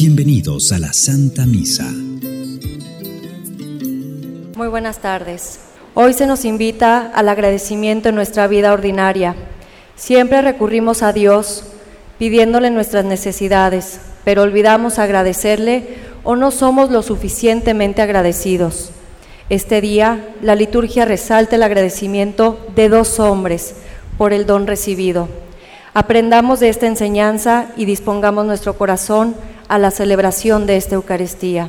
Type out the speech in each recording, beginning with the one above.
Bienvenidos a la Santa Misa. Muy buenas tardes. Hoy se nos invita al agradecimiento en nuestra vida ordinaria. Siempre recurrimos a Dios pidiéndole nuestras necesidades, pero olvidamos agradecerle o no somos lo suficientemente agradecidos. Este día la liturgia resalta el agradecimiento de dos hombres por el don recibido. Aprendamos de esta enseñanza y dispongamos nuestro corazón a la celebración de esta Eucaristía.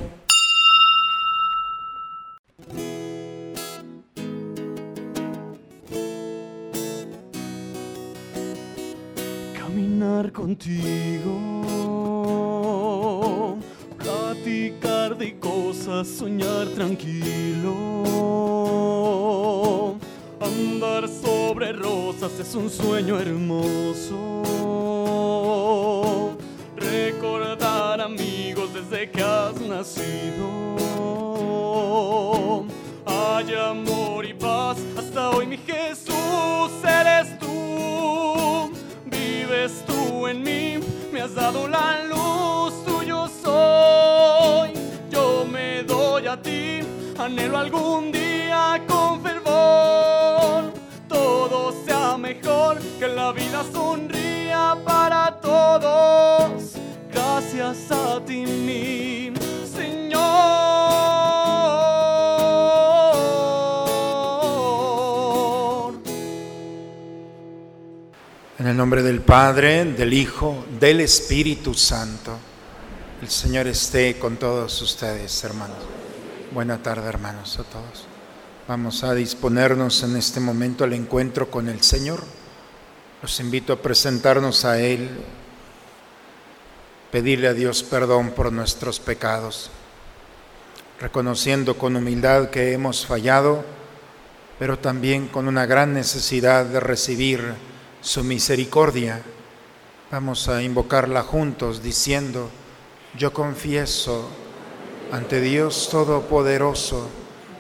Caminar contigo, platicar de cosas, soñar tranquilo. Andar sobre rosas es un sueño hermoso. Recordar amigos desde que has nacido. Hay amor y paz hasta hoy, mi Jesús, eres tú. Vives tú en mí, me has dado la luz, tuyo soy. Yo me doy a ti, anhelo algún día con fervor. Sea mejor, que la vida sonría para todos. Gracias a ti, mi Señor. En el nombre del Padre, del Hijo, del Espíritu Santo. El Señor esté con todos ustedes, hermanos. Buena tarde, hermanos, a todos. Vamos a disponernos en este momento al encuentro con el Señor. Los invito a presentarnos a Él, pedirle a Dios perdón por nuestros pecados, reconociendo con humildad que hemos fallado, pero también con una gran necesidad de recibir su misericordia. Vamos a invocarla juntos diciendo, yo confieso ante Dios Todopoderoso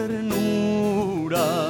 Ternura,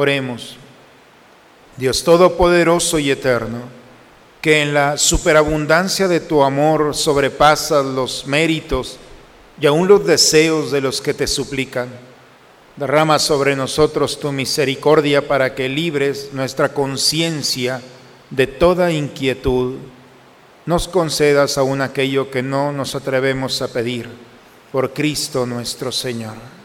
Oremos. Dios Todopoderoso y Eterno, que en la superabundancia de tu amor sobrepasas los méritos y aún los deseos de los que te suplican Derrama sobre nosotros tu misericordia para que libres nuestra conciencia de toda inquietud. Nos concedas aún aquello que no nos atrevemos a pedir por Cristo nuestro Señor.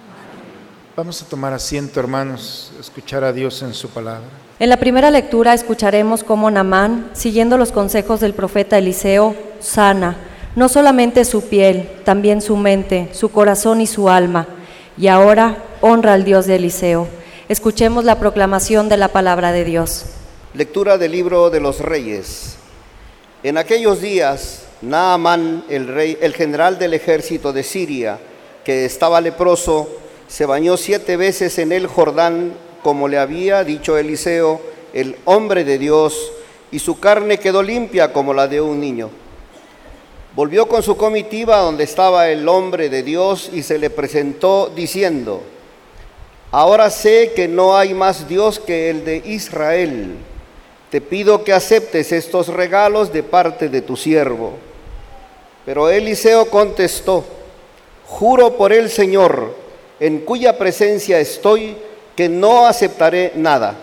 Vamos a tomar asiento, hermanos, escuchar a Dios en su palabra. En la primera lectura escucharemos cómo Namán, siguiendo los consejos del profeta Eliseo, sana no solamente su piel, también su mente, su corazón y su alma. Y ahora honra al Dios de Eliseo. Escuchemos la proclamación de la palabra de Dios. Lectura del libro de los reyes. En aquellos días, Naamán, el rey, el general del ejército de Siria, que estaba leproso, se bañó siete veces en el Jordán, como le había dicho Eliseo, el hombre de Dios, y su carne quedó limpia como la de un niño. Volvió con su comitiva donde estaba el hombre de Dios y se le presentó diciendo, Ahora sé que no hay más Dios que el de Israel. Te pido que aceptes estos regalos de parte de tu siervo. Pero Eliseo contestó, Juro por el Señor, en cuya presencia estoy, que no aceptaré nada.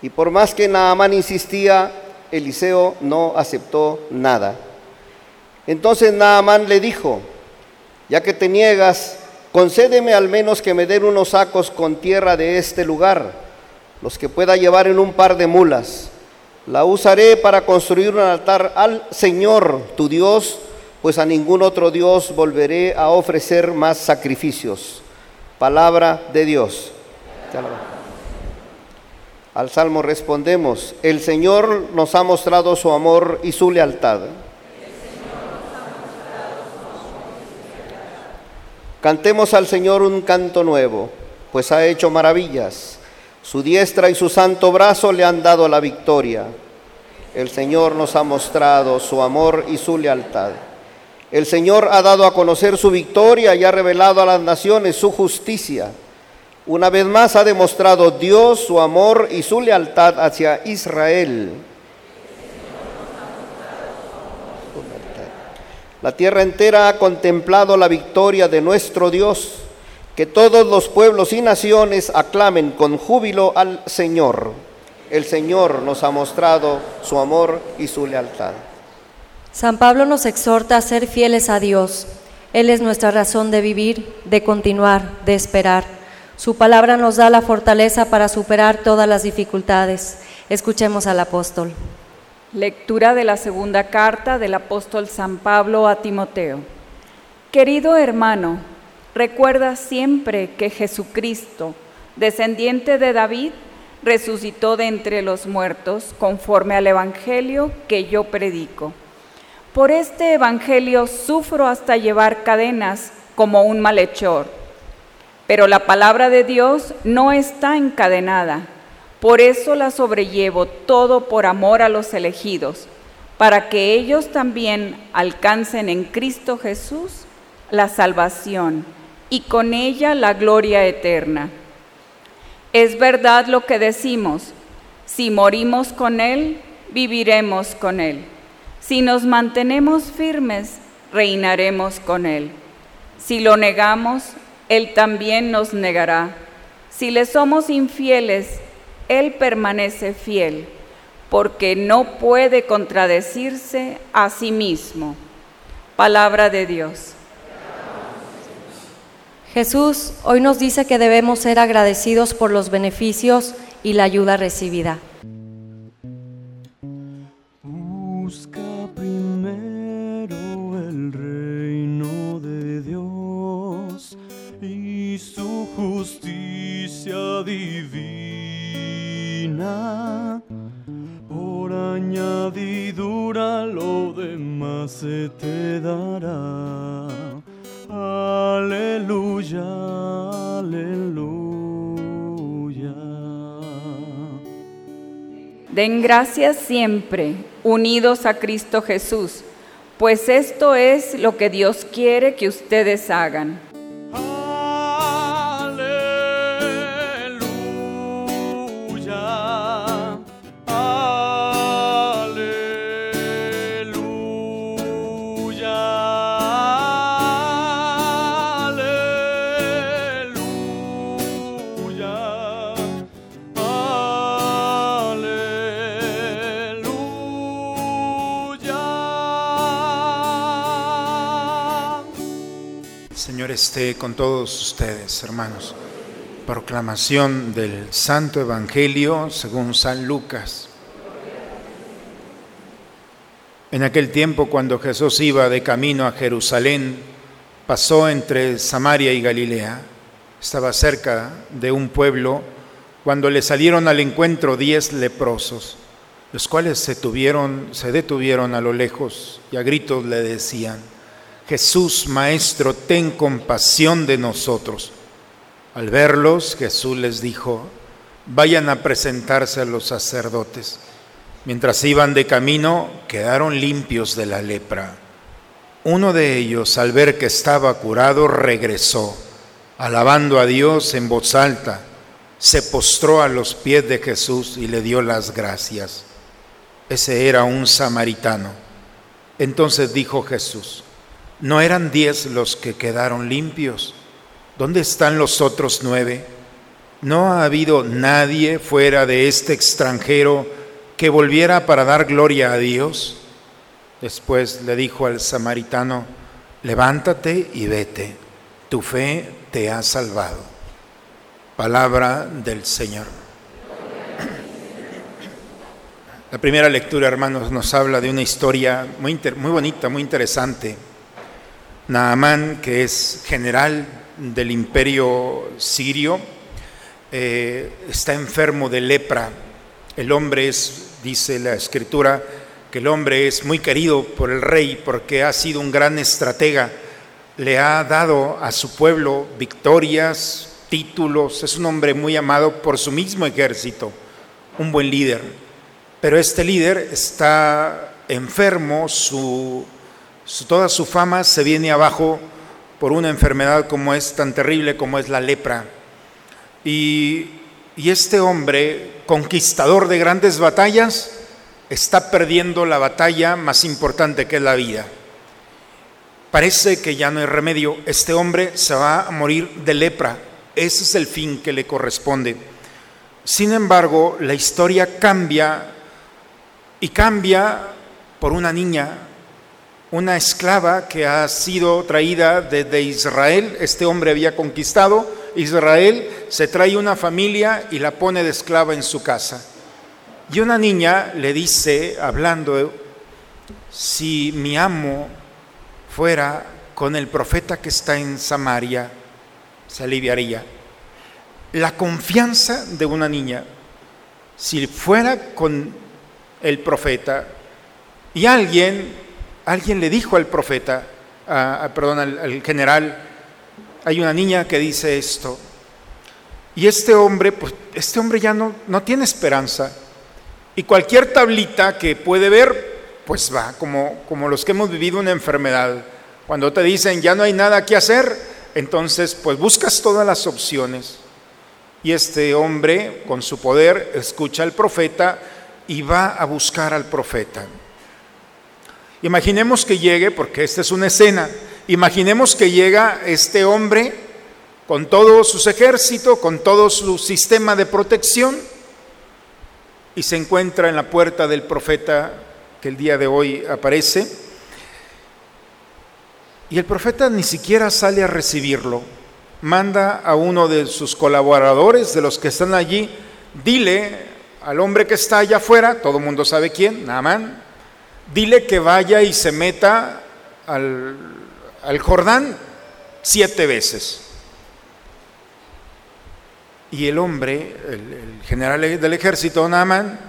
Y por más que Naamán insistía, Eliseo no aceptó nada. Entonces Naamán le dijo, ya que te niegas, concédeme al menos que me den unos sacos con tierra de este lugar, los que pueda llevar en un par de mulas. La usaré para construir un altar al Señor, tu Dios, pues a ningún otro Dios volveré a ofrecer más sacrificios. Palabra de Dios. Al Salmo respondemos, el Señor nos ha mostrado su amor y su lealtad. Cantemos al Señor un canto nuevo, pues ha hecho maravillas. Su diestra y su santo brazo le han dado la victoria. El Señor nos ha mostrado su amor y su lealtad. El Señor ha dado a conocer su victoria y ha revelado a las naciones su justicia. Una vez más ha demostrado Dios su amor y su lealtad hacia Israel. La tierra entera ha contemplado la victoria de nuestro Dios. Que todos los pueblos y naciones aclamen con júbilo al Señor. El Señor nos ha mostrado su amor y su lealtad. San Pablo nos exhorta a ser fieles a Dios. Él es nuestra razón de vivir, de continuar, de esperar. Su palabra nos da la fortaleza para superar todas las dificultades. Escuchemos al apóstol. Lectura de la segunda carta del apóstol San Pablo a Timoteo. Querido hermano, recuerda siempre que Jesucristo, descendiente de David, resucitó de entre los muertos conforme al Evangelio que yo predico. Por este Evangelio sufro hasta llevar cadenas como un malhechor, pero la palabra de Dios no está encadenada por eso la sobrellevo todo por amor a los elegidos, para que ellos también alcancen en Cristo Jesús la salvación y con ella la gloria eterna. Es verdad lo que decimos, si morimos con Él, viviremos con Él. Si nos mantenemos firmes, reinaremos con Él. Si lo negamos, Él también nos negará. Si le somos infieles, él permanece fiel, porque no puede contradecirse a sí mismo. Palabra de Dios. Jesús hoy nos dice que debemos ser agradecidos por los beneficios y la ayuda recibida. Justicia divina por añadidura lo demás se te dará. Aleluya, aleluya. Den gracias siempre, unidos a Cristo Jesús, pues esto es lo que Dios quiere que ustedes hagan. Esté con todos ustedes, hermanos. Proclamación del Santo Evangelio según San Lucas. En aquel tiempo, cuando Jesús iba de camino a Jerusalén, pasó entre Samaria y Galilea. Estaba cerca de un pueblo cuando le salieron al encuentro diez leprosos, los cuales se, tuvieron, se detuvieron a lo lejos y a gritos le decían, Jesús, Maestro, ten compasión de nosotros. Al verlos, Jesús les dijo, vayan a presentarse a los sacerdotes. Mientras iban de camino, quedaron limpios de la lepra. Uno de ellos, al ver que estaba curado, regresó, alabando a Dios en voz alta, se postró a los pies de Jesús y le dio las gracias. Ese era un samaritano. Entonces dijo Jesús, ¿no eran diez los que quedaron limpios? ¿Dónde están los otros nueve? ¿No ha habido nadie fuera de este extranjero que volviera para dar gloria a Dios? Después le dijo al samaritano, levántate y vete, tu fe te ha salvado. Palabra del Señor. La primera lectura, hermanos, nos habla de una historia muy, bonita, muy interesante. Naamán, que es general del imperio sirio, eh, está enfermo de lepra. El hombre es, dice la escritura, que el hombre es muy querido por el rey porque ha sido un gran estratega. Le ha dado a su pueblo victorias, títulos. Es un hombre muy amado por su mismo ejército, un buen líder. Pero este líder está enfermo, su, toda su fama se viene abajo por una enfermedad como es tan terrible como es la lepra. Y, este hombre, conquistador de grandes batallas, está perdiendo la batalla más importante que es la vida. Parece que ya no hay remedio. Este hombre se va a morir de lepra. Ese es el fin que le corresponde. Sin embargo, la historia cambia y cambia por una niña, una esclava que ha sido traída desde Israel. Este hombre había conquistado Israel, se trae una familia y la pone de esclava en su casa. Y una niña le dice, hablando, si mi amo fuera con el profeta que está en Samaria, se aliviaría. La confianza de una niña, si fuera con el profeta, y alguien, alguien le dijo al profeta, perdón, al, al general, hay una niña que dice esto, y este hombre, pues este hombre ya no, no tiene esperanza, y cualquier tablita que puede ver, pues va, como, como los que hemos vivido una enfermedad. Cuando te dicen ya no hay nada que hacer, entonces pues buscas todas las opciones. Y este hombre, con su poder, escucha al profeta y va a buscar al profeta. Imaginemos que llegue, porque esta es una escena, imaginemos que llega este hombre con todos sus ejércitos, con todo su sistema de protección, y se encuentra en la puerta del profeta que el día de hoy aparece. Y el profeta ni siquiera sale a recibirlo. Manda a uno de sus colaboradores, de los que están allí, dile al hombre que está allá afuera, todo el mundo sabe quién, Naamán, dile que vaya y se meta al, Jordán siete veces. Y el hombre, el, el general del ejército, Naamán,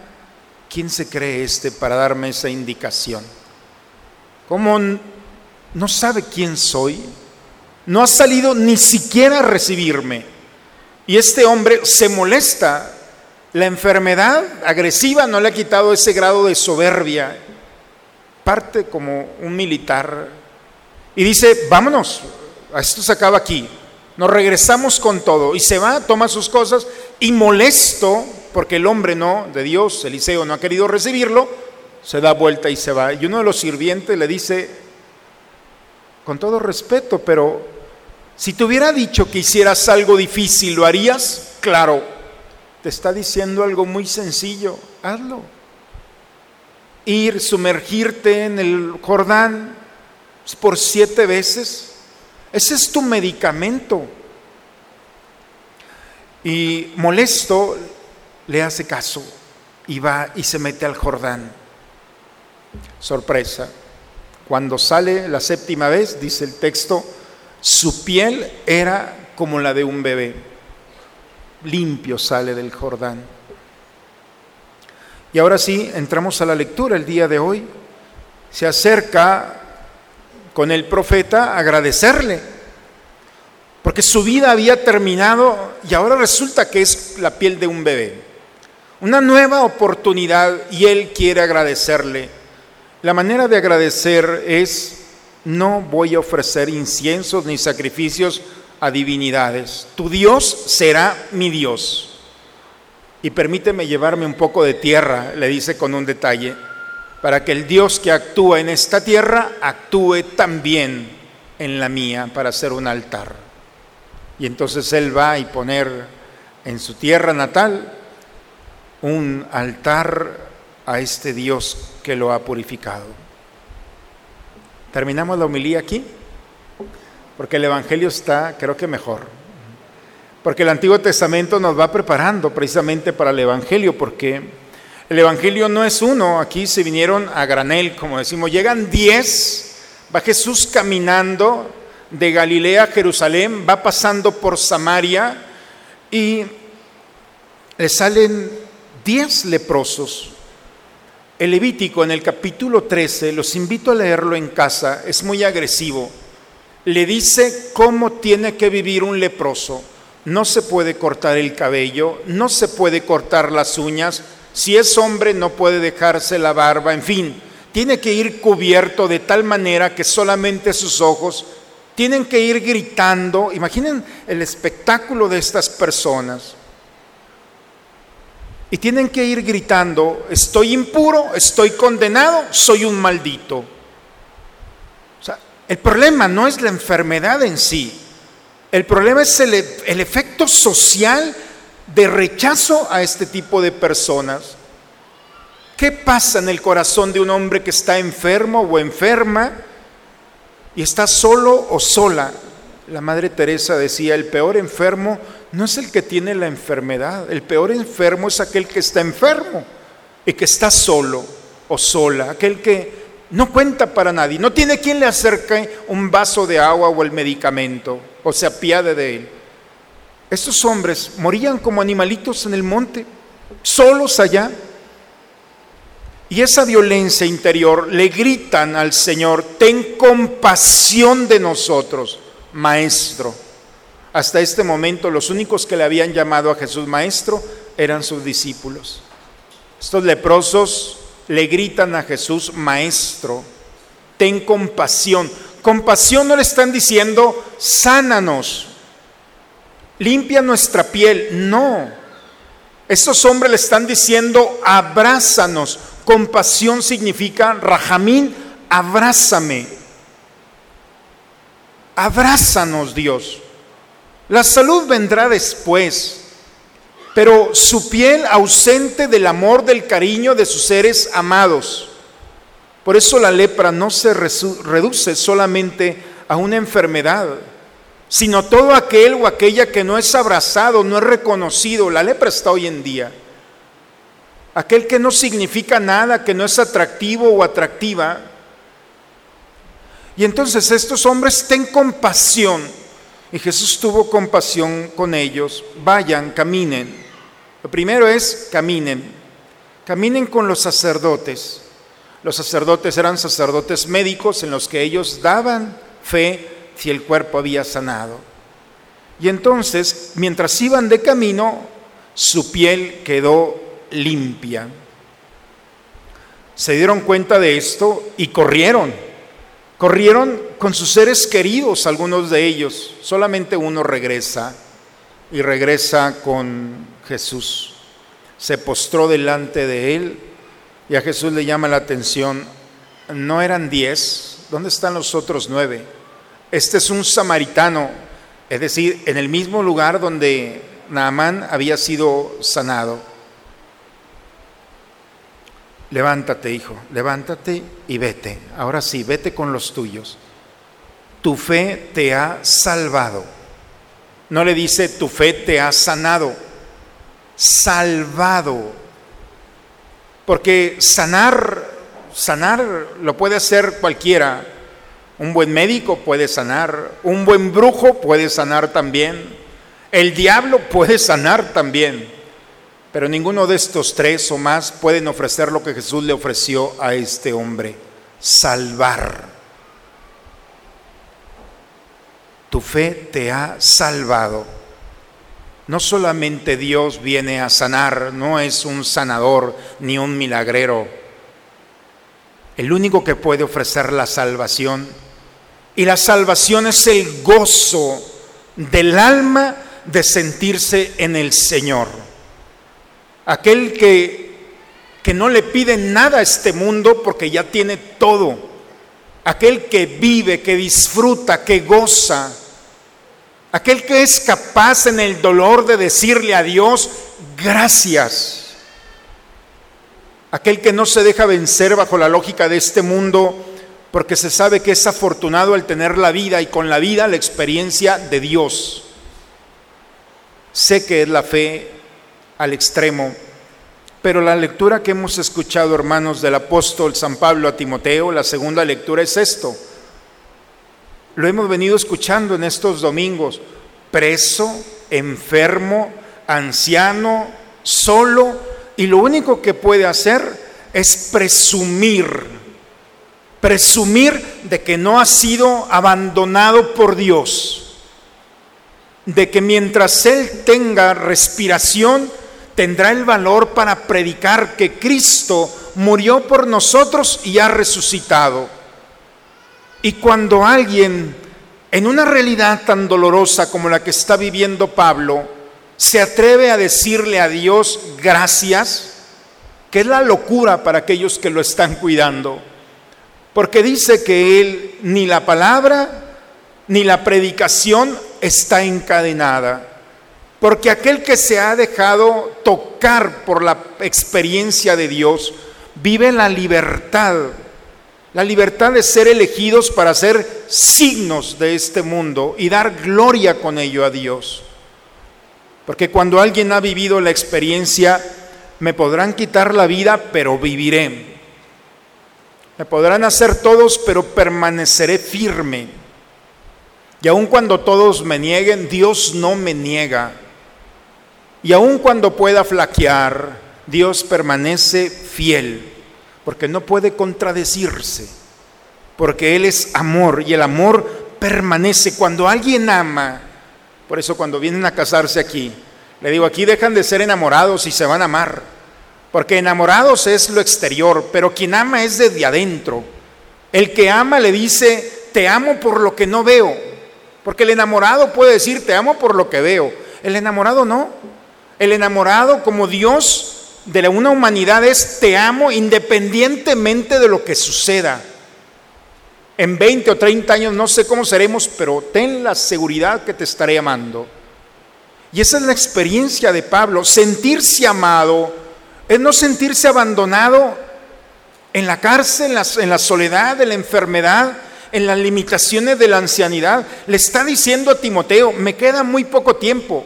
¿quién se cree este para darme esa indicación? ¿Cómo no sabe quién soy? No ha salido ni siquiera a recibirme. Y este hombre se molesta La enfermedad agresiva no le ha quitado ese grado de soberbia. Parte como un militar y dice, vámonos, esto se acaba aquí. Nos regresamos con todo. Y se va, toma sus cosas y molesto, porque el hombre no, de Dios, Eliseo no ha querido recibirlo, se da vuelta y se va. Y uno de los sirvientes le dice, con todo respeto, pero si te hubiera dicho que hicieras algo difícil, ¿lo harías? Claro, te está diciendo algo muy sencillo, hazlo. Ir, sumergirte en el Jordán por siete veces. Ese es tu medicamento. Y molesto le hace caso y va y se mete al Jordán. Sorpresa. Cuando sale la séptima vez, dice el texto, su piel era como la de un bebé. Limpio sale del Jordán. Y ahora sí, entramos a la lectura el día de hoy. Se acerca con el profeta a agradecerle, porque su vida había terminado y ahora resulta que es la piel de un bebé. Una nueva oportunidad y él quiere agradecerle. La manera de agradecer es, no voy a ofrecer inciensos ni sacrificios a divinidades. Tu Dios será mi Dios. Y permíteme llevarme un poco de tierra, le dice con un detalle, para que el Dios que actúa en esta tierra actúe también en la mía para hacer un altar. Y entonces él va y poner en su tierra natal un altar a este Dios que lo ha purificado. Terminamos la homilía aquí, porque el Evangelio está, creo que mejor. Porque el Antiguo Testamento nos va preparando precisamente para el Evangelio, porque el Evangelio no es uno, aquí se vinieron a granel, como decimos, llegan diez, va Jesús caminando de Galilea a Jerusalén, va pasando por Samaria y le salen diez leprosos. El Levítico en el capítulo 13, los invito a leerlo en casa, es muy agresivo. Le dice cómo tiene que vivir un leproso. No se puede cortar el cabello, no se puede cortar las uñas. Si es hombre no puede dejarse la barba, en fin, tiene que ir cubierto de tal manera que solamente sus ojos tienen que ir gritando. Imaginen el espectáculo de estas personas y tienen que ir gritando, estoy impuro, estoy condenado, soy un maldito. El problema no es la enfermedad en sí, el problema es el, el efecto social de rechazo a este tipo de personas. ¿Qué pasa en el corazón de un hombre que está enfermo o enferma y está solo o sola? La Madre Teresa decía, el peor enfermo no es el que tiene la enfermedad, el peor enfermo es aquel que está enfermo y que está solo o sola, aquel que no cuenta para nadie, no tiene quien le acerque un vaso de agua o el medicamento o se apiade de él. Estos hombres morían como animalitos en el monte, solos allá. Y esa violencia interior le gritan al Señor, ten compasión de nosotros, Maestro. Hasta este momento los únicos que le habían llamado a Jesús maestro eran sus discípulos. Estos leprosos le gritan a Jesús maestro, ten compasión. Compasión no le están diciendo sánanos, limpia nuestra piel. No, estos hombres le están diciendo abrázanos. Compasión significa, Rajamín, abrázame. Abrázanos Dios. La salud vendrá después, pero su piel ausente del amor, del cariño de sus seres amados. Por eso la lepra no se reduce solamente a una enfermedad, sino todo aquel o aquella que no es abrazado, no es reconocido. La lepra está hoy en día. Aquel que no significa nada, que no es atractivo o atractiva. Y entonces estos hombres ten compasión y Jesús tuvo compasión con ellos. Vayan, caminen. Lo primero es caminen. Caminen con los sacerdotes. Los sacerdotes eran sacerdotes médicos en los que ellos daban fe si el cuerpo había sanado. Y entonces, mientras iban de camino, su piel quedó limpia. Se dieron cuenta de esto y corrieron. Corrieron con sus seres queridos, algunos de ellos. Solamente uno regresa y regresa con Jesús. Se postró delante de él y a Jesús le llama la atención. No eran diez. ¿Dónde están los otros nueve? Este es un samaritano, es decir, en el mismo lugar donde Naamán había sido sanado. Levántate, hijo, levántate y vete. Ahora sí, vete con los tuyos. Tu fe te ha salvado. No le dice tu fe te ha sanado, salvado. Porque sanar, sanar lo puede hacer cualquiera. Un buen médico puede sanar, un buen brujo puede sanar también, el diablo puede sanar también. Pero ninguno de estos tres o más pueden ofrecer lo que Jesús le ofreció a este hombre, salvar. Tu fe te ha salvado. No solamente Dios viene a sanar, no es un sanador ni un milagrero. El único que puede ofrecer la salvación. Y la salvación es el gozo del alma de sentirse en el Señor aquel que, que no le pide nada a este mundo porque ya tiene todo, aquel que vive, que disfruta, que goza, aquel que es capaz en el dolor de decirle a Dios gracias, aquel que no se deja vencer bajo la lógica de este mundo porque se sabe que es afortunado al tener la vida y con la vida la experiencia de Dios. Sé que es la fe al extremo. Pero la lectura que hemos escuchado, hermanos, del apóstol San Pablo a Timoteo, la segunda lectura es esto. Lo hemos venido escuchando en estos domingos. Preso, enfermo, anciano, solo, y lo único que puede hacer es presumir, presumir de que no ha sido abandonado por Dios, de que mientras Él tenga respiración, tendrá el valor para predicar que Cristo murió por nosotros y ha resucitado. Y cuando alguien en una realidad tan dolorosa como la que está viviendo Pablo se atreve a decirle a Dios gracias, que es la locura para aquellos que lo están cuidando, porque dice que él ni la palabra ni la predicación está encadenada. Porque aquel que se ha dejado tocar por la experiencia de Dios vive la libertad, la libertad de ser elegidos para ser signos de este mundo y dar gloria con ello a Dios. Porque cuando alguien ha vivido la experiencia, me podrán quitar la vida, pero viviré. Me podrán hacer todos, pero permaneceré firme. Y aun cuando todos me nieguen, Dios no me niega. Y aun cuando pueda flaquear, Dios permanece fiel, porque no puede contradecirse, porque Él es amor y el amor permanece. Cuando alguien ama, por eso cuando vienen a casarse aquí, le digo, aquí dejan de ser enamorados y se van a amar, porque enamorados es lo exterior, pero quien ama es desde adentro. El que ama le dice, te amo por lo que no veo, porque el enamorado puede decir, te amo por lo que veo, el enamorado no. El enamorado como Dios de una humanidad es te amo independientemente de lo que suceda. En 20 o 30 años no sé cómo seremos, pero ten la seguridad que te estaré amando. Y esa es la experiencia de Pablo. Sentirse amado es no sentirse abandonado en la cárcel, en la, en la soledad, en la enfermedad, en las limitaciones de la ancianidad. Le está diciendo a Timoteo, me queda muy poco tiempo.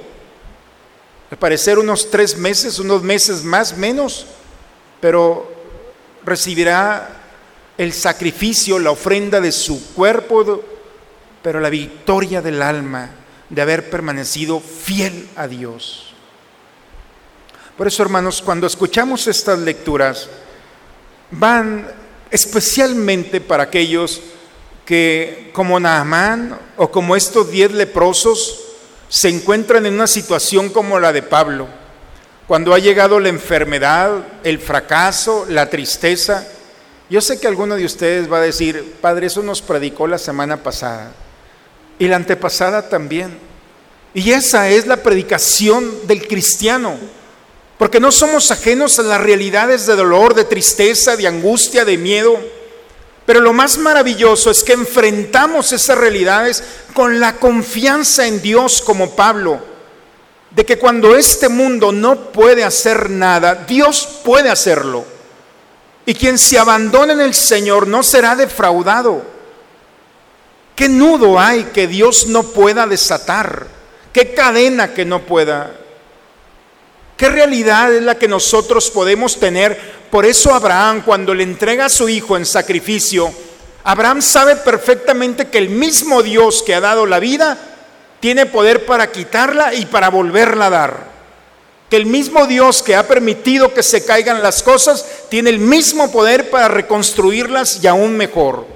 Al parecer unos tres meses, unos meses más, menos, pero recibirá el sacrificio, la ofrenda de su cuerpo, pero la victoria del alma de haber permanecido fiel a Dios. Por eso, hermanos, cuando escuchamos estas lecturas, van especialmente para aquellos que, como Naamán o como estos diez leprosos, se encuentran en una situación como la de Pablo, cuando ha llegado la enfermedad, el fracaso, la tristeza. Yo sé que alguno de ustedes va a decir, Padre, eso nos predicó la semana pasada y la antepasada también. Y esa es la predicación del cristiano, porque no somos ajenos a las realidades de dolor, de tristeza, de angustia, de miedo. Pero lo más maravilloso es que enfrentamos esas realidades con la confianza en Dios como Pablo, de que cuando este mundo no puede hacer nada, Dios puede hacerlo. Y quien se abandone en el Señor no será defraudado. ¿Qué nudo hay que Dios no pueda desatar? ¿Qué cadena que no pueda? ¿Qué realidad es la que nosotros podemos tener? Por eso Abraham, cuando le entrega a su hijo en sacrificio, Abraham sabe perfectamente que el mismo Dios que ha dado la vida tiene poder para quitarla y para volverla a dar. Que el mismo Dios que ha permitido que se caigan las cosas tiene el mismo poder para reconstruirlas y aún mejor.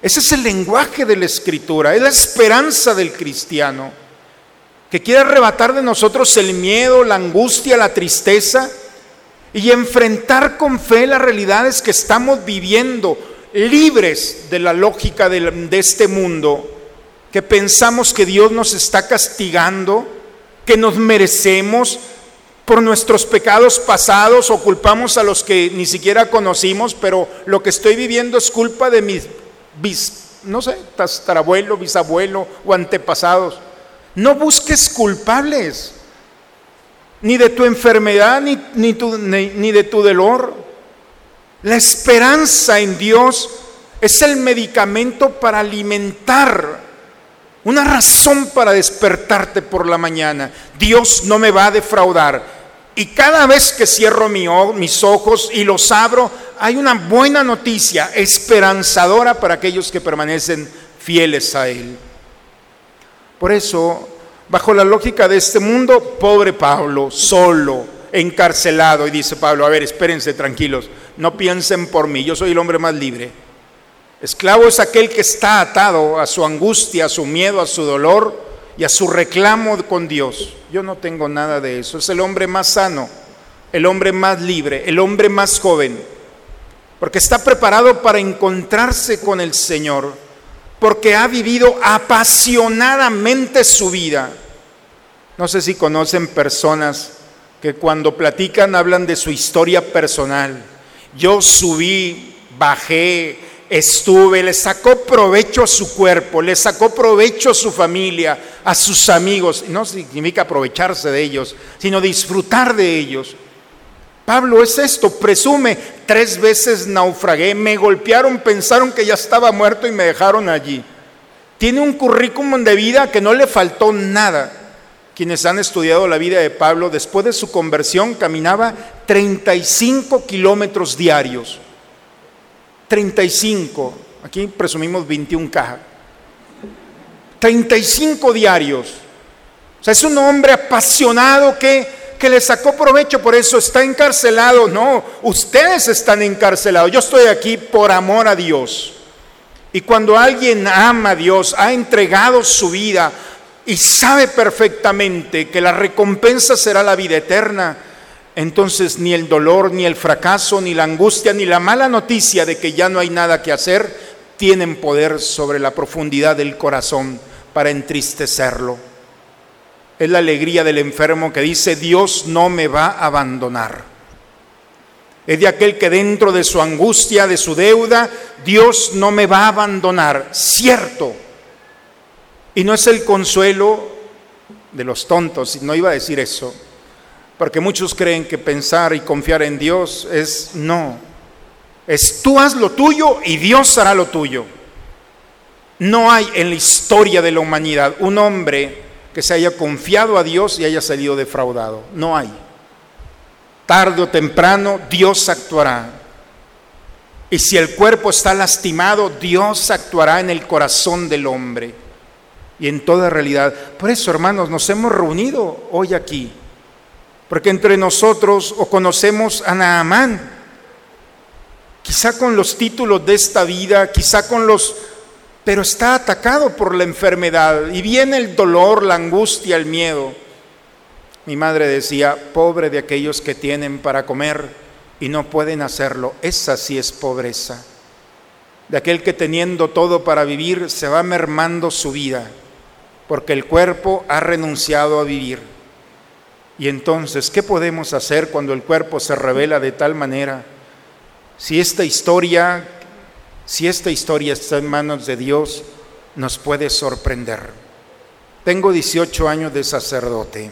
Ese es el lenguaje de la escritura, es la esperanza del cristiano, que quiere arrebatar de nosotros el miedo, la angustia, la tristeza y enfrentar con fe las realidades que estamos viviendo, libres de la lógica de, de este mundo que pensamos que Dios nos está castigando, que nos merecemos por nuestros pecados pasados o culpamos a los que ni siquiera conocimos, pero lo que estoy viviendo es culpa de mis, bis, no sé, tatarabuelo, bisabuelo o antepasados. No busques culpables, ni de tu enfermedad, ni, ni, ni de tu dolor. La esperanza en Dios es el medicamento para alimentar una razón para despertarte por la mañana. Dios no me va a defraudar. Y cada vez que cierro mis ojos y los abro, hay una buena noticia esperanzadora para aquellos que permanecen fieles a Él. Por eso, bajo la lógica de este mundo, pobre Pablo, solo, encarcelado, y dice Pablo, a ver, espérense tranquilos, no piensen por mí, yo soy el hombre más libre. Esclavo es aquel que está atado a su angustia, a su miedo, a su dolor y a su reclamo con Dios. Yo no tengo nada de eso. Es el hombre más sano, el hombre más libre, el hombre más joven, porque está preparado para encontrarse con el Señor, porque ha vivido apasionadamente su vida. No sé si conocen personas que cuando platican hablan de su historia personal. Yo subí, bajé, estuve, le sacó provecho a su cuerpo, le sacó provecho a su familia, a sus amigos. No significa aprovecharse de ellos, sino disfrutar de ellos. Pablo es esto, presume, tres veces naufragué, me golpearon, pensaron que ya estaba muerto y me dejaron allí. Tiene un currículum de vida que no le faltó nada. Quienes han estudiado la vida de Pablo, después de su conversión caminaba 35 kilómetros diarios. 35, aquí presumimos 21 cajas, 35 diarios. O sea, es un hombre apasionado que, que le sacó provecho, por eso está encarcelado. No, ustedes están encarcelados. Yo estoy aquí por amor a Dios. Y cuando alguien ama a Dios, ha entregado su vida y sabe perfectamente que la recompensa será la vida eterna, entonces ni el dolor, ni el fracaso, ni la angustia, ni la mala noticia de que ya no hay nada que hacer, tienen poder sobre la profundidad del corazón para entristecerlo. Es la alegría del enfermo que dice, Dios no me va a abandonar. Es de aquel que dentro de su angustia, de su deuda, Dios no me va a abandonar. Cierto. Y no es el consuelo de los tontos, no iba a decir eso porque muchos creen que pensar y confiar en Dios es no. Es tú haz lo tuyo y Dios hará lo tuyo. No hay en la historia de la humanidad un hombre que se haya confiado a Dios y haya salido defraudado. No hay. Tarde o temprano Dios actuará. Y si el cuerpo está lastimado, Dios actuará en el corazón del hombre y en toda realidad. Por eso, hermanos, nos hemos reunido hoy aquí porque entre nosotros o conocemos a Naamán, quizá con los títulos de esta vida, quizá con los... pero está atacado por la enfermedad y viene el dolor, la angustia, el miedo. Mi madre decía, pobre de aquellos que tienen para comer y no pueden hacerlo. Esa sí es pobreza. De aquel que teniendo todo para vivir se va mermando su vida, porque el cuerpo ha renunciado a vivir. Y entonces, ¿qué podemos hacer cuando el cuerpo se revela de tal manera? Si esta historia, si esta historia está en manos de Dios, nos puede sorprender. Tengo 18 años de sacerdote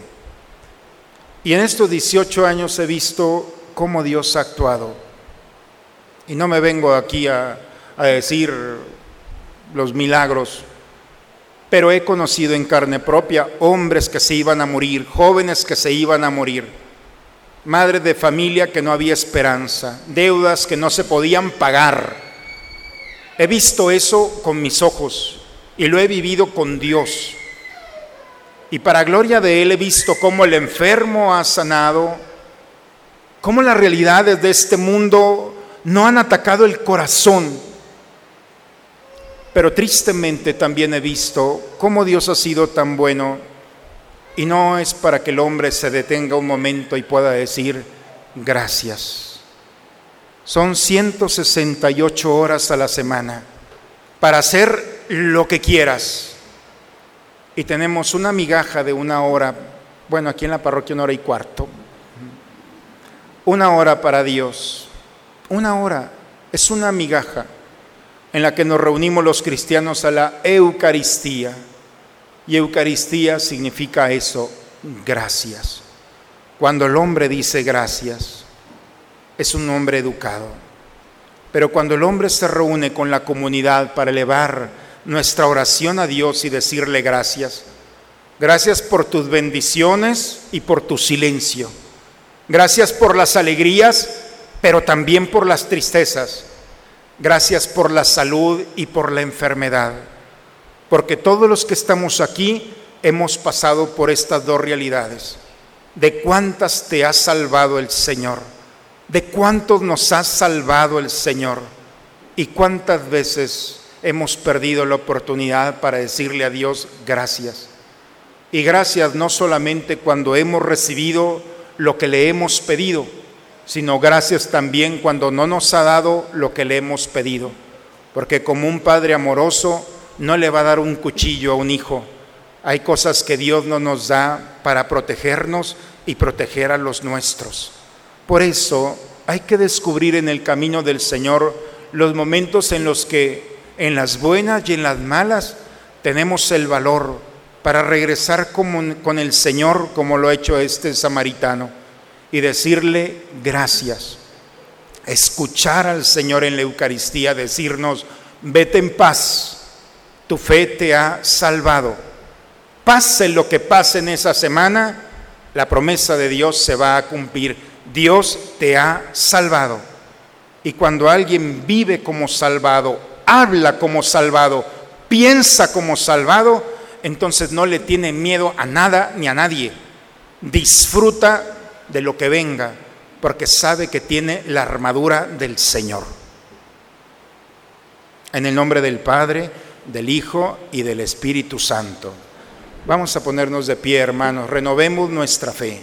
y en estos 18 años he visto cómo Dios ha actuado. Y no me vengo aquí a, decir los milagros, pero he conocido en carne propia hombres que se iban a morir, jóvenes que se iban a morir, madres de familia que no había esperanza, deudas que no se podían pagar. He visto eso con mis ojos y lo he vivido con Dios. Y para gloria de Él he visto cómo el enfermo ha sanado, cómo las realidades de este mundo no han atacado el corazón. Pero tristemente también he visto cómo Dios ha sido tan bueno y no es para que el hombre se detenga un momento y pueda decir gracias. Son 168 horas a la semana para hacer lo que quieras y tenemos una migaja de una hora, bueno, aquí en la parroquia una hora y cuarto, una hora para Dios, una hora, es una migaja en la que nos reunimos los cristianos a la Eucaristía. Y Eucaristía significa eso, gracias. Cuando el hombre dice gracias, es un hombre educado. Pero cuando el hombre se reúne con la comunidad para elevar nuestra oración a Dios y decirle gracias. Gracias por tus bendiciones y por tu silencio. Gracias por las alegrías, pero también por las tristezas. Gracias por la salud y por la enfermedad. Porque todos los que estamos aquí hemos pasado por estas dos realidades. ¿De cuántas te ha salvado el Señor? ¿De cuántos nos ha salvado el Señor? ¿Y cuántas veces hemos perdido la oportunidad para decirle a Dios gracias. Y gracias no solamente cuando hemos recibido lo que le hemos pedido, sino gracias también cuando no nos ha dado lo que le hemos pedido. Porque como un padre amoroso no le va a dar un cuchillo a un hijo. Hay cosas que Dios no nos da para protegernos y proteger a los nuestros. Por eso hay que descubrir en el camino del Señor los momentos en los que en las buenas y en las malas, tenemos el valor para regresar con el Señor como lo ha hecho este samaritano y decirle gracias. Escuchar al Señor en la Eucaristía, decirnos, vete en paz, tu fe te ha salvado. Pase lo que pase en esa semana, la promesa de Dios se va a cumplir. Dios te ha salvado. Y cuando alguien vive como salvado, habla como salvado, piensa como salvado, entonces no le tiene miedo a nada ni a nadie. Disfruta de lo que venga, porque sabe que tiene la armadura del Señor. En el nombre del Padre, del Hijo y del Espíritu Santo. Vamos a ponernos de pie, hermanos, renovemos nuestra fe.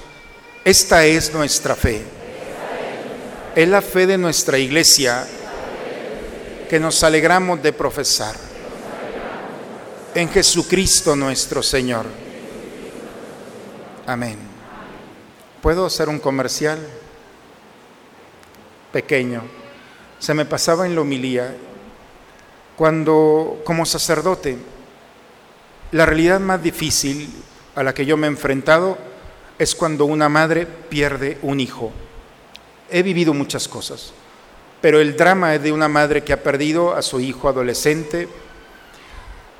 esta es nuestra fe. Es la fe de nuestra iglesia que nos alegramos de profesar en Jesucristo nuestro Señor. Amén. ¿Puedo hacer un comercial? Pequeño. Se me pasaba en la homilía cuando como sacerdote la realidad más difícil a la que yo me he enfrentado es cuando una madre pierde un hijo. He vivido muchas cosas pero el drama es de una madre que ha perdido a su hijo adolescente.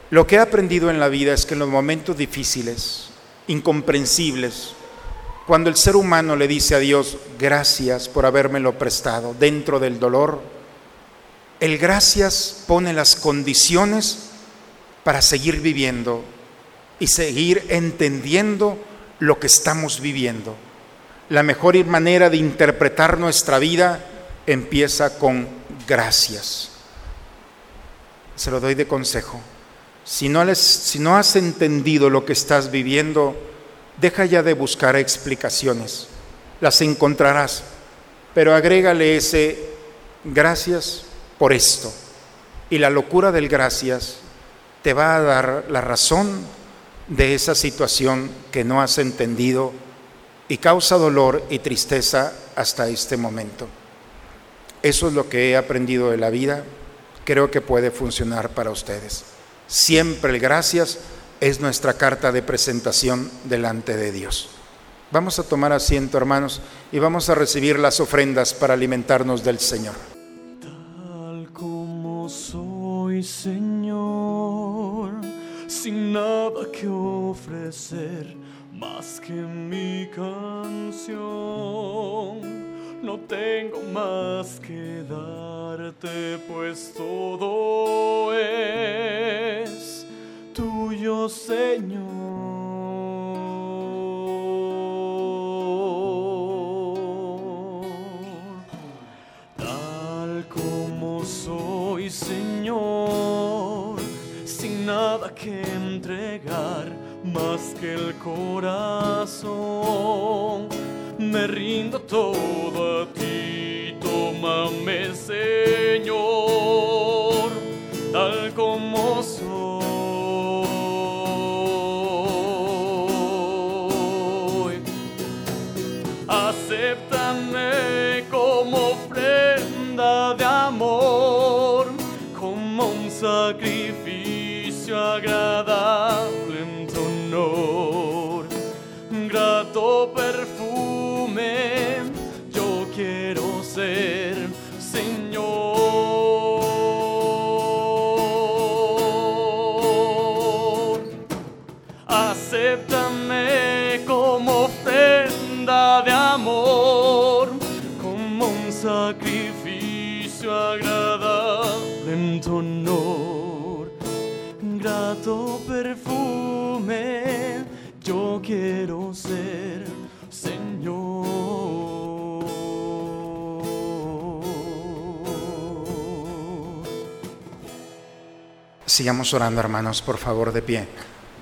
Lo que he aprendido en la vida es que en los momentos difíciles, incomprensibles, Cuando el ser humano le dice a Dios, gracias por habérmelo prestado dentro del dolor, el gracias pone las condiciones para seguir viviendo y seguir entendiendo lo que estamos viviendo. La mejor manera de interpretar nuestra vida empieza con gracias. Se lo doy de consejo. Si no, has entendido lo que estás viviendo, deja ya de buscar explicaciones. Las encontrarás, pero agrégale ese gracias por esto. Y la locura del gracias te va a dar la razón de esa situación que no has entendido y causa dolor y tristeza hasta este momento. Eso es lo que he aprendido de la vida. Creo que puede funcionar para ustedes. Siempre el gracias es nuestra carta de presentación delante de Dios. Vamos a tomar asiento, hermanos, y vamos a recibir las ofrendas para alimentarnos del Señor. Tal como soy, Señor, sin nada que ofrecer más que mi canción. No tengo más que darte, pues todo es tuyo, Señor. Más que el corazón. Me rindo todo a ti, tómame, Señor, quiero ser, Señor. Sigamos orando, hermanos, por favor, de pie,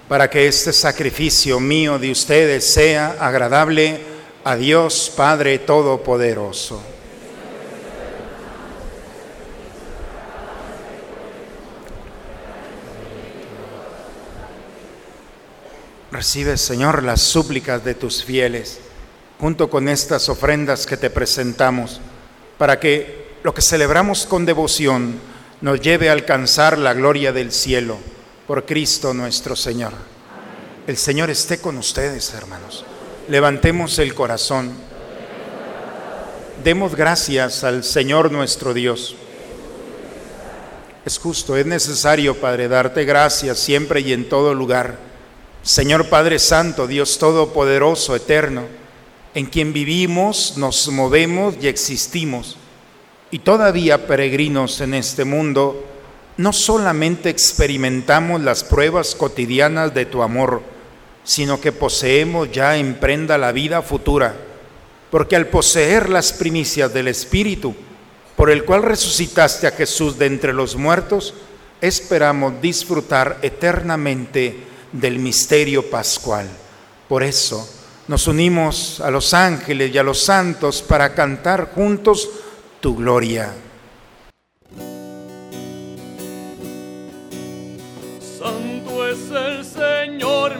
para que este sacrificio mío de ustedes sea agradable a Dios Padre Todopoderoso. Recibe, Señor, las súplicas de tus fieles, junto con estas ofrendas que te presentamos, para que lo que celebramos con devoción nos lleve a alcanzar la gloria del cielo por Cristo nuestro Señor. El Señor esté con ustedes, hermanos. Levantemos el corazón. Demos gracias al Señor nuestro Dios. Es justo, es necesario, Padre, darte gracias siempre y en todo lugar. Señor Padre Santo, Dios Todopoderoso, Eterno, en quien vivimos, nos movemos y existimos. Y todavía peregrinos en este mundo, no solamente experimentamos las pruebas cotidianas de tu amor, sino que poseemos ya en prenda la vida futura, porque al poseer las primicias del Espíritu, por el cual resucitaste a Jesús de entre los muertos, esperamos disfrutar eternamente del misterio pascual. Por eso nos unimos a los ángeles y a los santos para cantar juntos tu gloria. Santo es el Señor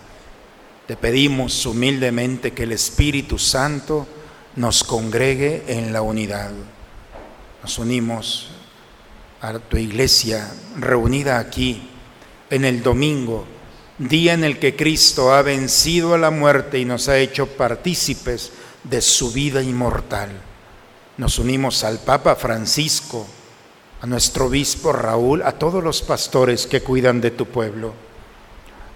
Te pedimos humildemente que el Espíritu Santo nos congregue en la unidad. Nos unimos a tu iglesia reunida aquí en el domingo, día en el que Cristo ha vencido a la muerte y nos ha hecho partícipes de su vida inmortal. Nos unimos al Papa Francisco, a nuestro obispo Raúl, a todos los pastores que cuidan de tu pueblo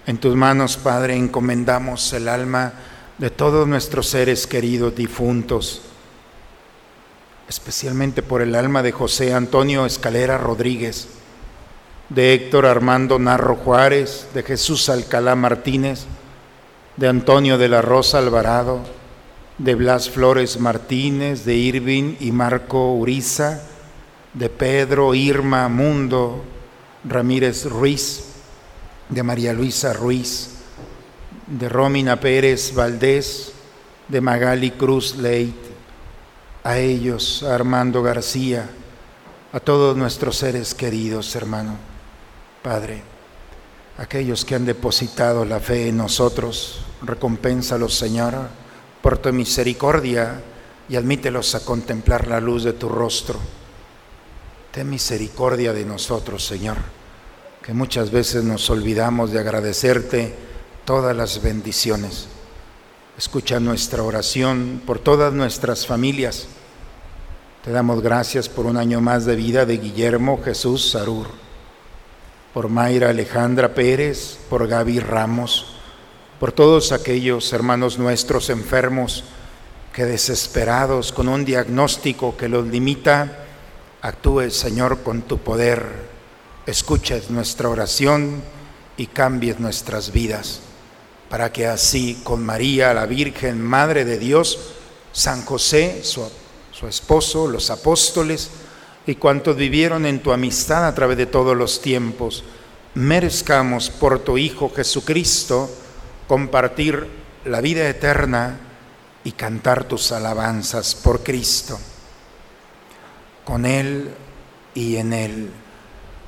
en tus manos, Padre, encomendamos el alma de todos nuestros seres queridos difuntos, especialmente por el alma de José Antonio Escalera Rodríguez, de Héctor Armando Narro Juárez, de Jesús Alcalá Martínez, de Antonio de la Rosa Alvarado, de Blas Flores Martínez, de Irving y Marco Uriza, de Pedro Irma Mundo Ramírez Ruiz, de María Luisa Ruiz, de Romina Pérez Valdés, de Magali Cruz Leit, a ellos, a Armando García, a todos nuestros seres queridos, hermano, Padre, aquellos que han depositado la fe en nosotros, recompénsalos, Señor, por tu misericordia y admítelos a contemplar la luz de tu rostro. Ten misericordia de nosotros, Señor que muchas veces nos olvidamos de agradecerte todas las bendiciones. Escucha nuestra oración por todas nuestras familias. Te damos gracias por un año más de vida de Guillermo Jesús Sarur, por Mayra Alejandra Pérez, por Gaby Ramos, por todos aquellos hermanos nuestros enfermos que desesperados con un diagnóstico que los limita, actúe Señor con tu poder escuches nuestra oración y cambies nuestras vidas, para que así con María, la Virgen, Madre de Dios, San José, su, su esposo, los apóstoles y cuantos vivieron en tu amistad a través de todos los tiempos, merezcamos por tu Hijo Jesucristo compartir la vida eterna y cantar tus alabanzas por Cristo. Con Él y en Él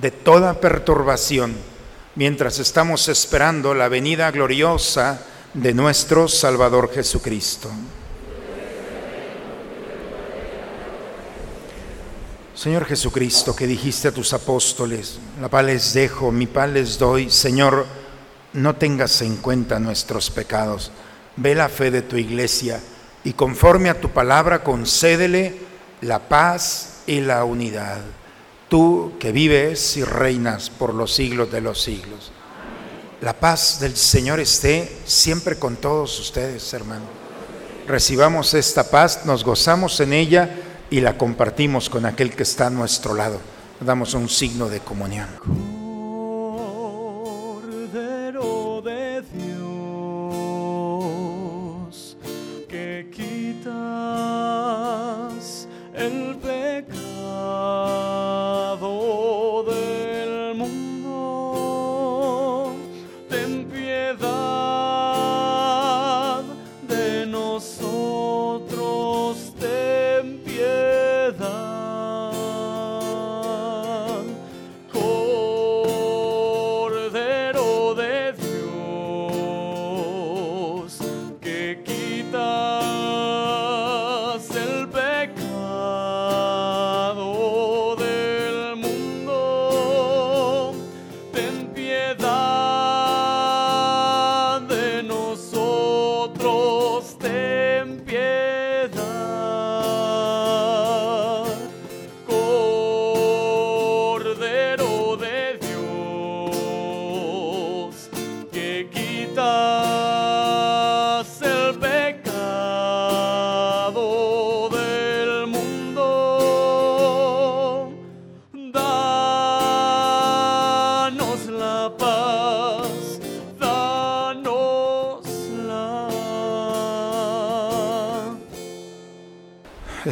de toda perturbación, mientras estamos esperando la venida gloriosa de nuestro Salvador Jesucristo. Señor Jesucristo, que dijiste a tus apóstoles, la paz les dejo, mi paz les doy, Señor, no tengas en cuenta nuestros pecados, ve la fe de tu iglesia y conforme a tu palabra concédele la paz y la unidad. Tú que vives y reinas por los siglos de los siglos. La paz del Señor esté siempre con todos ustedes, hermano. Recibamos esta paz, nos gozamos en ella y la compartimos con aquel que está a nuestro lado. Damos un signo de comunión. Cordero de Dios,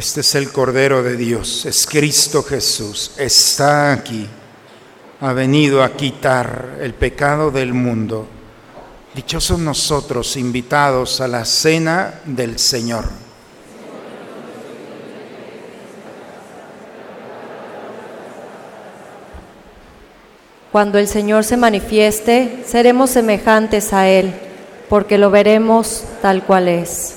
Este es el Cordero de Dios, es Cristo Jesús, está aquí, ha venido a quitar el pecado del mundo. Dichosos nosotros invitados a la cena del Señor. Cuando el Señor se manifieste, seremos semejantes a Él, porque lo veremos tal cual es.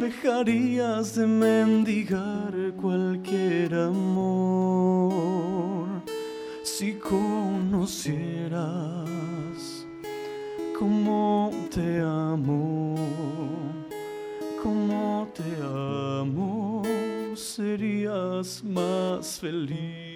dejarías de mendigar cualquier amor. Si conocieras cómo te amo, cómo te amo, serías más feliz.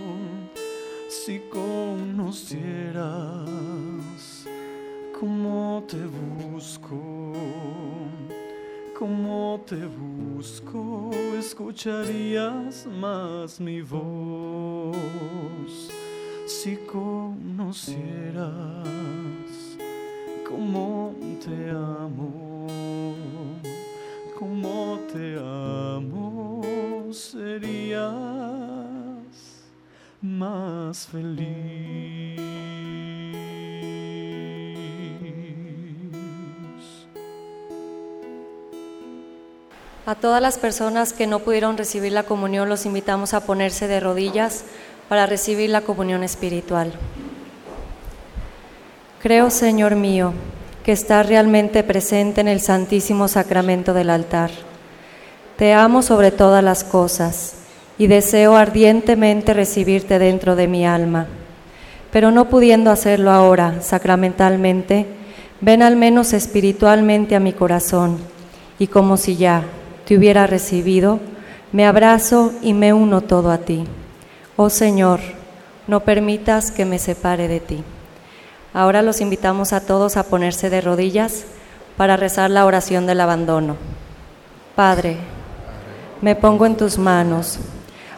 Si conocieras cómo te busco, cómo te busco, escucharías más mi voz. Si conocieras cómo te amo, cómo te amo, serías más feliz. A todas las personas que no pudieron recibir la comunión los invitamos a ponerse de rodillas para recibir la comunión espiritual. Creo, Señor mío, que estás realmente presente en el Santísimo Sacramento del altar. Te amo sobre todas las cosas y deseo ardientemente recibirte dentro de mi alma. Pero no pudiendo hacerlo ahora sacramentalmente, ven al menos espiritualmente a mi corazón y como si ya te hubiera recibido, me abrazo y me uno todo a ti. Oh Señor, no permitas que me separe de ti. Ahora los invitamos a todos a ponerse de rodillas para rezar la oración del abandono. Padre, me pongo en tus manos,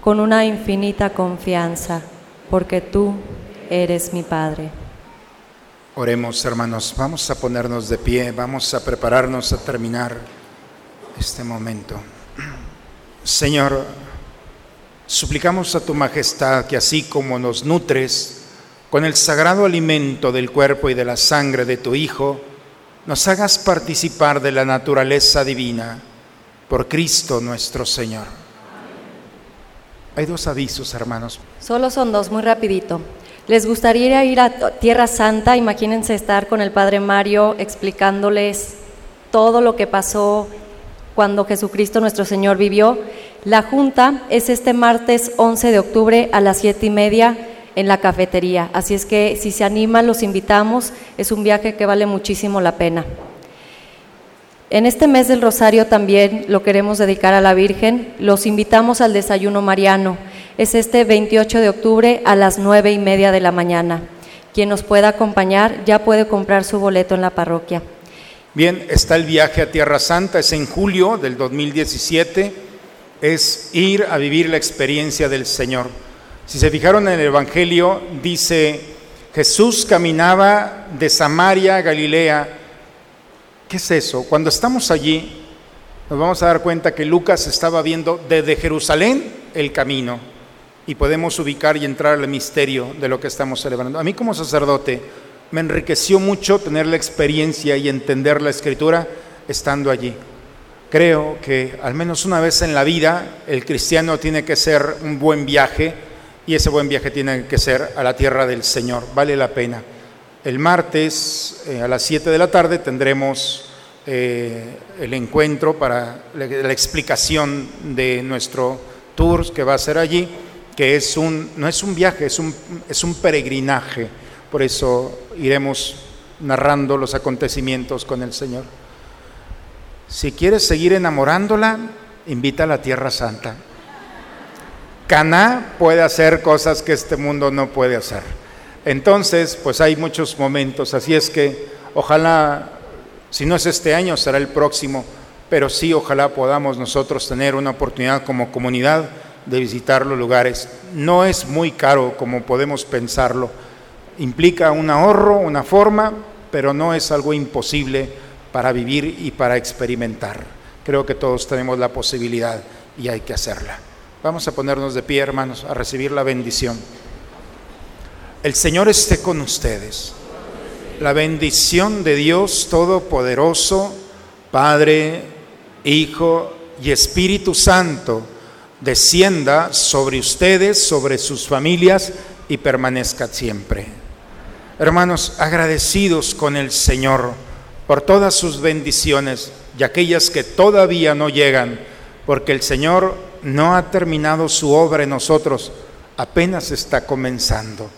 con una infinita confianza, porque tú eres mi Padre. Oremos, hermanos, vamos a ponernos de pie, vamos a prepararnos a terminar este momento. Señor, suplicamos a tu majestad que así como nos nutres, con el sagrado alimento del cuerpo y de la sangre de tu Hijo, nos hagas participar de la naturaleza divina por Cristo nuestro Señor. Hay dos avisos, hermanos. Solo son dos, muy rapidito. ¿Les gustaría ir a Tierra Santa? Imagínense estar con el Padre Mario explicándoles todo lo que pasó cuando Jesucristo nuestro Señor vivió. La junta es este martes 11 de octubre a las siete y media en la cafetería. Así es que si se animan, los invitamos. Es un viaje que vale muchísimo la pena. En este mes del Rosario también lo queremos dedicar a la Virgen. Los invitamos al desayuno mariano. Es este 28 de octubre a las nueve y media de la mañana. Quien nos pueda acompañar ya puede comprar su boleto en la parroquia. Bien, está el viaje a Tierra Santa, es en julio del 2017, es ir a vivir la experiencia del Señor. Si se fijaron en el Evangelio, dice, Jesús caminaba de Samaria a Galilea. ¿Qué es eso? Cuando estamos allí, nos vamos a dar cuenta que Lucas estaba viendo desde Jerusalén el camino y podemos ubicar y entrar al misterio de lo que estamos celebrando. A mí como sacerdote me enriqueció mucho tener la experiencia y entender la escritura estando allí. Creo que al menos una vez en la vida el cristiano tiene que ser un buen viaje y ese buen viaje tiene que ser a la tierra del Señor, vale la pena. El martes eh, a las 7 de la tarde tendremos eh, el encuentro para la, explicación de nuestro tour que va a ser allí, que es un, no es un viaje, es un, es un peregrinaje, por eso iremos narrando los acontecimientos con el Señor. Si quieres seguir enamorándola, invita a la Tierra Santa. Caná puede hacer cosas que este mundo no puede hacer. Entonces, pues hay muchos momentos, así es que ojalá, si no es este año, será el próximo, pero sí ojalá podamos nosotros tener una oportunidad como comunidad de visitar los lugares. No es muy caro como podemos pensarlo, implica un ahorro, una forma, pero no es algo imposible para vivir y para experimentar. Creo que todos tenemos la posibilidad y hay que hacerla. Vamos a ponernos de pie, hermanos, a recibir la bendición. El Señor esté con ustedes. La bendición de Dios Todopoderoso, Padre, Hijo y Espíritu Santo, descienda sobre ustedes, sobre sus familias y permanezca siempre. Hermanos, agradecidos con el Señor por todas sus bendiciones y aquellas que todavía no llegan, porque el Señor no ha terminado su obra en nosotros, apenas está comenzando.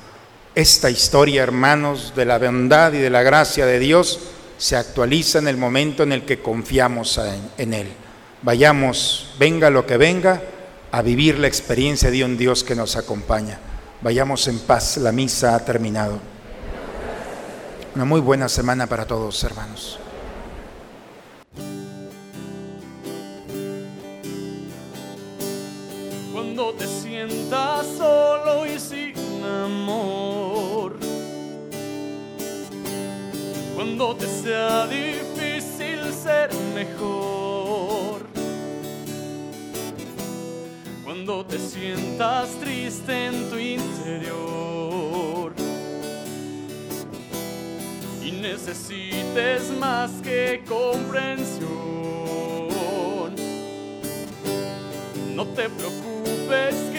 Esta historia, hermanos, de la bondad y de la gracia de Dios se actualiza en el momento en el que confiamos en, Él. Vayamos, venga lo que venga, a vivir la experiencia de un Dios que nos acompaña. Vayamos en paz, la misa ha terminado. Una muy buena semana para todos, hermanos. Cuando te sientas solo y sin Cuando te sea difícil ser mejor. Cuando te sientas triste en tu interior. Y necesites más que comprensión. No te preocupes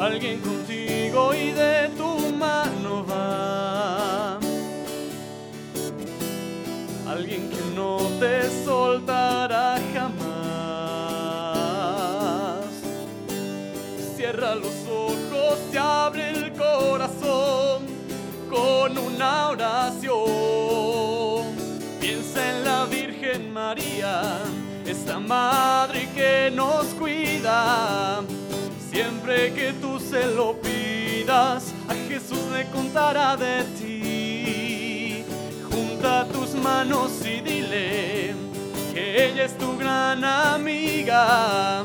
Alguien contigo y de tu mano va. Alguien que no te soltará jamás. Cierra los ojos y abre el corazón con una oración. Piensa en la Virgen María, esta madre que nos cuida. Siempre que se lo pidas, a Jesús le contará de ti. Junta tus manos y dile que ella es tu gran amiga.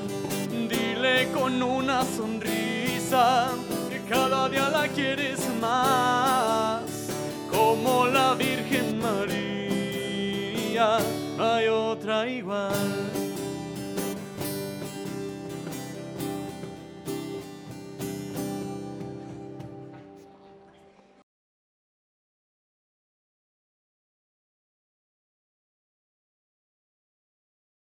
Dile con una sonrisa que cada día la quieres más, como la Virgen María. No hay otra igual.